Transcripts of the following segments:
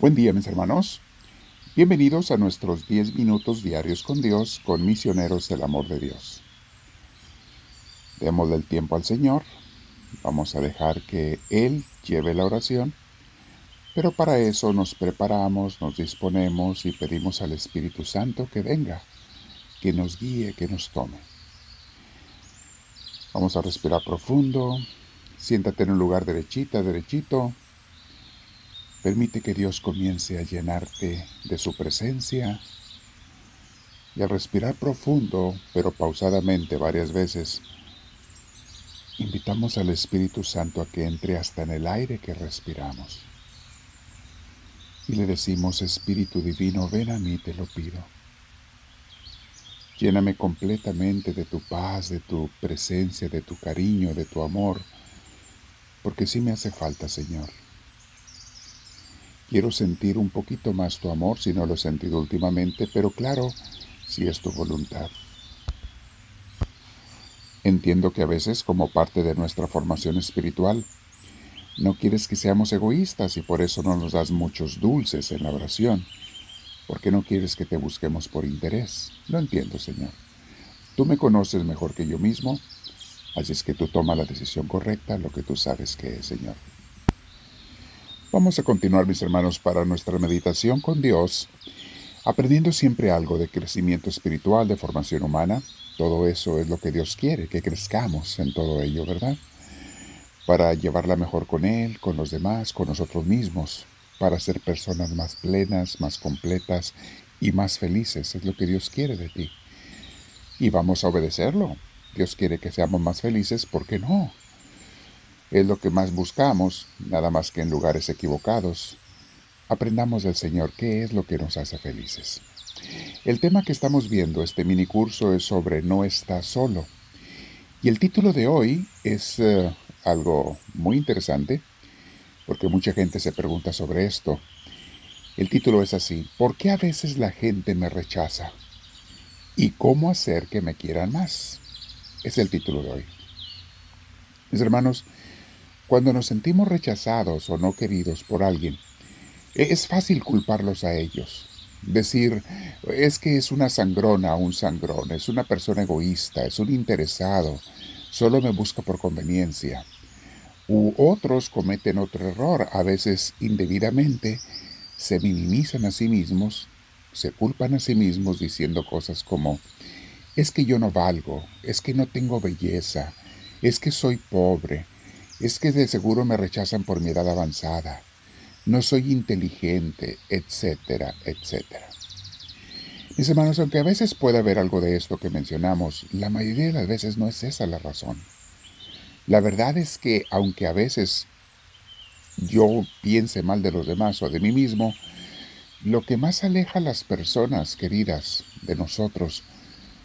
Buen día mis hermanos. Bienvenidos a nuestros 10 minutos diarios con Dios, con misioneros del amor de Dios. Demos el tiempo al Señor. Vamos a dejar que Él lleve la oración. Pero para eso nos preparamos, nos disponemos y pedimos al Espíritu Santo que venga, que nos guíe, que nos tome. Vamos a respirar profundo. Siéntate en un lugar derechita, derechito. Permite que Dios comience a llenarte de su presencia y al respirar profundo, pero pausadamente varias veces, invitamos al Espíritu Santo a que entre hasta en el aire que respiramos. Y le decimos, Espíritu Divino, ven a mí, te lo pido. Lléname completamente de tu paz, de tu presencia, de tu cariño, de tu amor, porque sí me hace falta, Señor. Quiero sentir un poquito más tu amor si no lo he sentido últimamente, pero claro, si es tu voluntad. Entiendo que a veces, como parte de nuestra formación espiritual, no quieres que seamos egoístas y por eso no nos das muchos dulces en la oración, porque no quieres que te busquemos por interés. Lo entiendo, Señor. Tú me conoces mejor que yo mismo, así es que tú toma la decisión correcta, lo que tú sabes que es, Señor. Vamos a continuar, mis hermanos, para nuestra meditación con Dios, aprendiendo siempre algo de crecimiento espiritual, de formación humana. Todo eso es lo que Dios quiere, que crezcamos en todo ello, ¿verdad? Para llevarla mejor con Él, con los demás, con nosotros mismos, para ser personas más plenas, más completas y más felices. Es lo que Dios quiere de ti. Y vamos a obedecerlo. Dios quiere que seamos más felices, ¿por qué no? Es lo que más buscamos, nada más que en lugares equivocados. Aprendamos del Señor qué es lo que nos hace felices. El tema que estamos viendo, este mini curso, es sobre No estás solo. Y el título de hoy es eh, algo muy interesante, porque mucha gente se pregunta sobre esto. El título es así, ¿por qué a veces la gente me rechaza? ¿Y cómo hacer que me quieran más? Es el título de hoy. Mis hermanos, cuando nos sentimos rechazados o no queridos por alguien, es fácil culparlos a ellos. Decir, es que es una sangrona o un sangrón, es una persona egoísta, es un interesado, solo me busca por conveniencia. U otros cometen otro error, a veces indebidamente, se minimizan a sí mismos, se culpan a sí mismos diciendo cosas como, es que yo no valgo, es que no tengo belleza, es que soy pobre, es que de seguro me rechazan por mi edad avanzada, no soy inteligente, etcétera, etcétera. Mis hermanos, aunque a veces pueda haber algo de esto que mencionamos, la mayoría de las veces no es esa la razón. La verdad es que aunque a veces yo piense mal de los demás o de mí mismo, lo que más aleja a las personas queridas de nosotros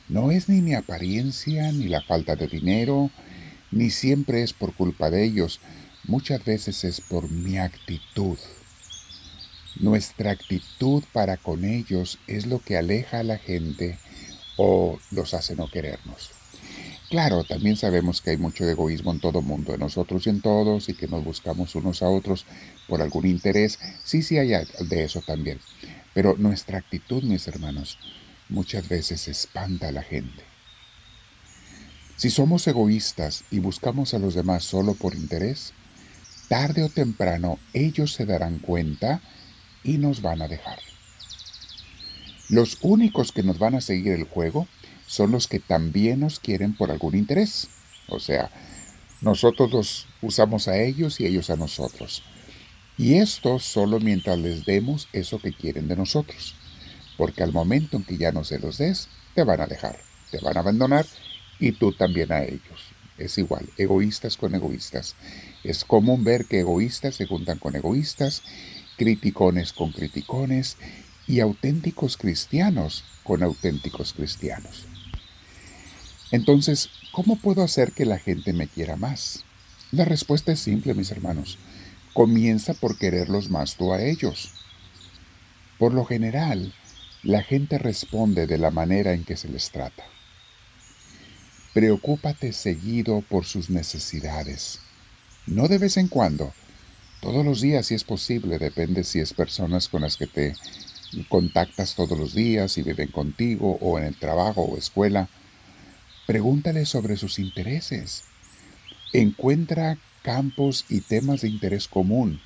no es ni mi apariencia, ni la falta de dinero, ni siempre es por culpa de ellos, muchas veces es por mi actitud. Nuestra actitud para con ellos es lo que aleja a la gente o los hace no querernos. Claro, también sabemos que hay mucho egoísmo en todo mundo, en nosotros y en todos, y que nos buscamos unos a otros por algún interés. Sí, sí hay de eso también. Pero nuestra actitud, mis hermanos, muchas veces espanta a la gente. Si somos egoístas y buscamos a los demás solo por interés, tarde o temprano ellos se darán cuenta y nos van a dejar. Los únicos que nos van a seguir el juego son los que también nos quieren por algún interés. O sea, nosotros los usamos a ellos y ellos a nosotros. Y esto solo mientras les demos eso que quieren de nosotros. Porque al momento en que ya no se los des, te van a dejar, te van a abandonar y tú también a ellos. Es igual, egoístas con egoístas. Es común ver que egoístas se juntan con egoístas, criticones con criticones y auténticos cristianos con auténticos cristianos. Entonces, ¿cómo puedo hacer que la gente me quiera más? La respuesta es simple, mis hermanos. Comienza por quererlos más tú a ellos. Por lo general, la gente responde de la manera en que se les trata. Preocúpate seguido por sus necesidades. No de vez en cuando, Todos los días, si es posible, depende si es personas con las que te contactas todos los días y viven contigo o en el trabajo o escuela. Pregúntale sobre sus intereses. Encuentra campos y temas de interés común.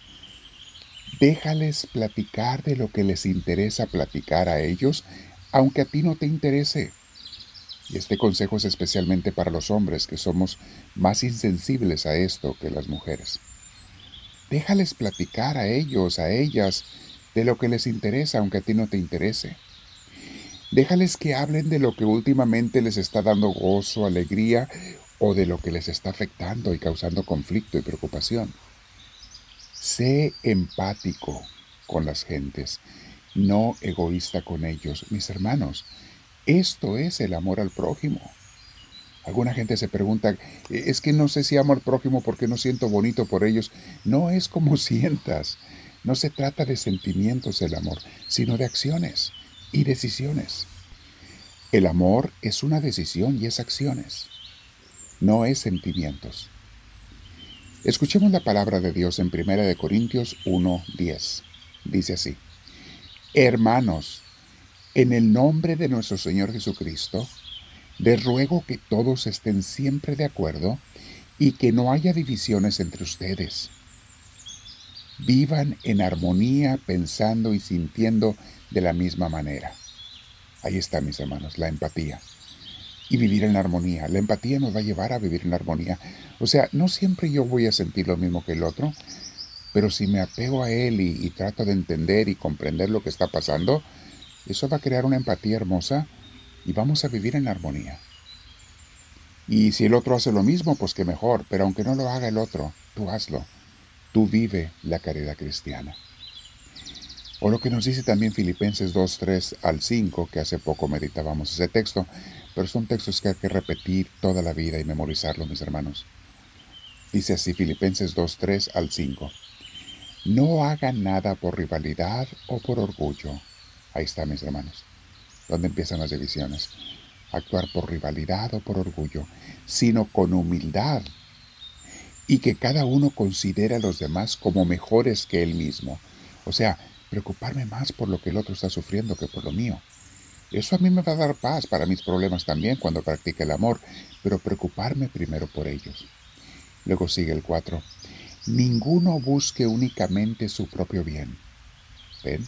Déjales platicar de lo que les interesa platicar a ellos, aunque a ti no te interese. Y este consejo es especialmente para los hombres, que somos más insensibles a esto que las mujeres. Déjales platicar a ellos, a ellas, de lo que les interesa, aunque a ti no te interese. Déjales que hablen de lo que últimamente les está dando gozo, alegría o de lo que les está afectando y causando conflicto y preocupación. Sé empático con las gentes, no egoísta con ellos, mis hermanos. Esto es el amor al prójimo. Alguna gente se pregunta, es que no sé si amo al prójimo porque no siento bonito por ellos. No es como sientas. No se trata de sentimientos el amor, sino de acciones y decisiones. El amor es una decisión y es acciones, no es sentimientos. Escuchemos la palabra de Dios en 1 Corintios 1:10. Dice así, Hermanos, en el nombre de nuestro Señor Jesucristo, les ruego que todos estén siempre de acuerdo y que no haya divisiones entre ustedes vivan en armonía, pensando y sintiendo de la misma manera. Ahí está, mis hermanos, la empatía. Y vivir en armonía. La empatía nos va a llevar a vivir en armonía. O sea, no siempre yo voy a sentir lo mismo que el otro, pero si me apego a él y, y trato de entender y comprender lo que está pasando, eso va a crear una empatía hermosa y vamos a vivir en armonía. Y si el otro hace lo mismo, pues que mejor, pero aunque no lo haga el otro, tú hazlo tú vive la caridad cristiana. O lo que nos dice también Filipenses 2, 3 al 5, que hace poco meditábamos ese texto, pero son textos que hay que repetir toda la vida y memorizarlo, mis hermanos. Dice así Filipenses 2, 3 al 5. No hagan nada por rivalidad o por orgullo. Ahí está, mis hermanos, donde empiezan las divisiones. Actuar por rivalidad o por orgullo, sino con humildad y que cada uno considere a los demás como mejores que él mismo. O sea, preocuparme más por lo que el otro está sufriendo que por lo mío. Eso a mí me va a dar paz para mis problemas también cuando practique el amor, pero preocuparme primero por ellos. Luego sigue el 4. Ninguno busque únicamente su propio bien. ¿Ven?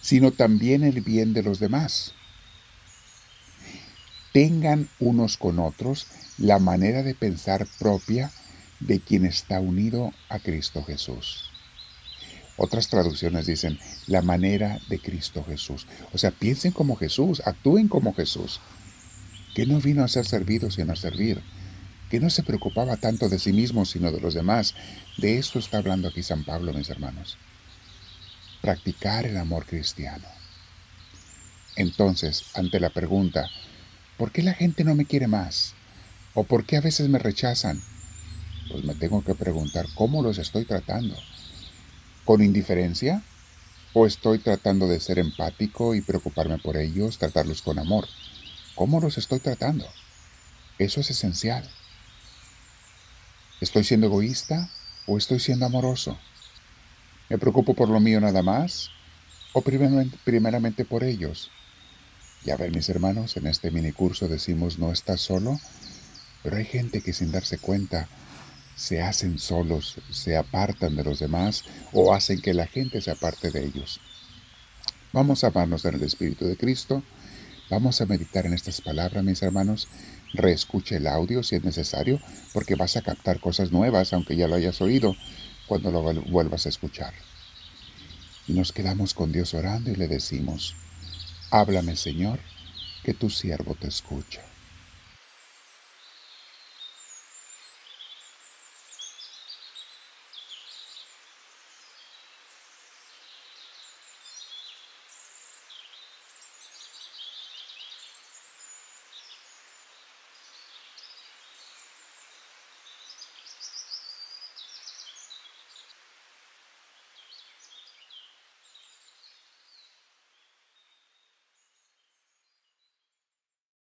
Sino también el bien de los demás. Tengan unos con otros la manera de pensar propia de quien está unido a Cristo Jesús. Otras traducciones dicen la manera de Cristo Jesús. O sea, piensen como Jesús, actúen como Jesús, que no vino a ser servido sino a servir, que no se preocupaba tanto de sí mismo sino de los demás. De esto está hablando aquí San Pablo, mis hermanos. Practicar el amor cristiano. Entonces, ante la pregunta, ¿por qué la gente no me quiere más? ¿O por qué a veces me rechazan? pues me tengo que preguntar cómo los estoy tratando. ¿Con indiferencia? ¿O estoy tratando de ser empático y preocuparme por ellos, tratarlos con amor? ¿Cómo los estoy tratando? Eso es esencial. ¿Estoy siendo egoísta o estoy siendo amoroso? ¿Me preocupo por lo mío nada más o primeramente, por ellos? Ya ver, mis hermanos, en este mini curso decimos no estás solo, pero hay gente que sin darse cuenta se hacen solos, se apartan de los demás o hacen que la gente se aparte de ellos. Vamos a amarnos en el Espíritu de Cristo. Vamos a meditar en estas palabras, mis hermanos. Reescuche el audio si es necesario, porque vas a captar cosas nuevas, aunque ya lo hayas oído, cuando lo vuelvas a escuchar. Y nos quedamos con Dios orando y le decimos, háblame Señor, que tu siervo te escucha.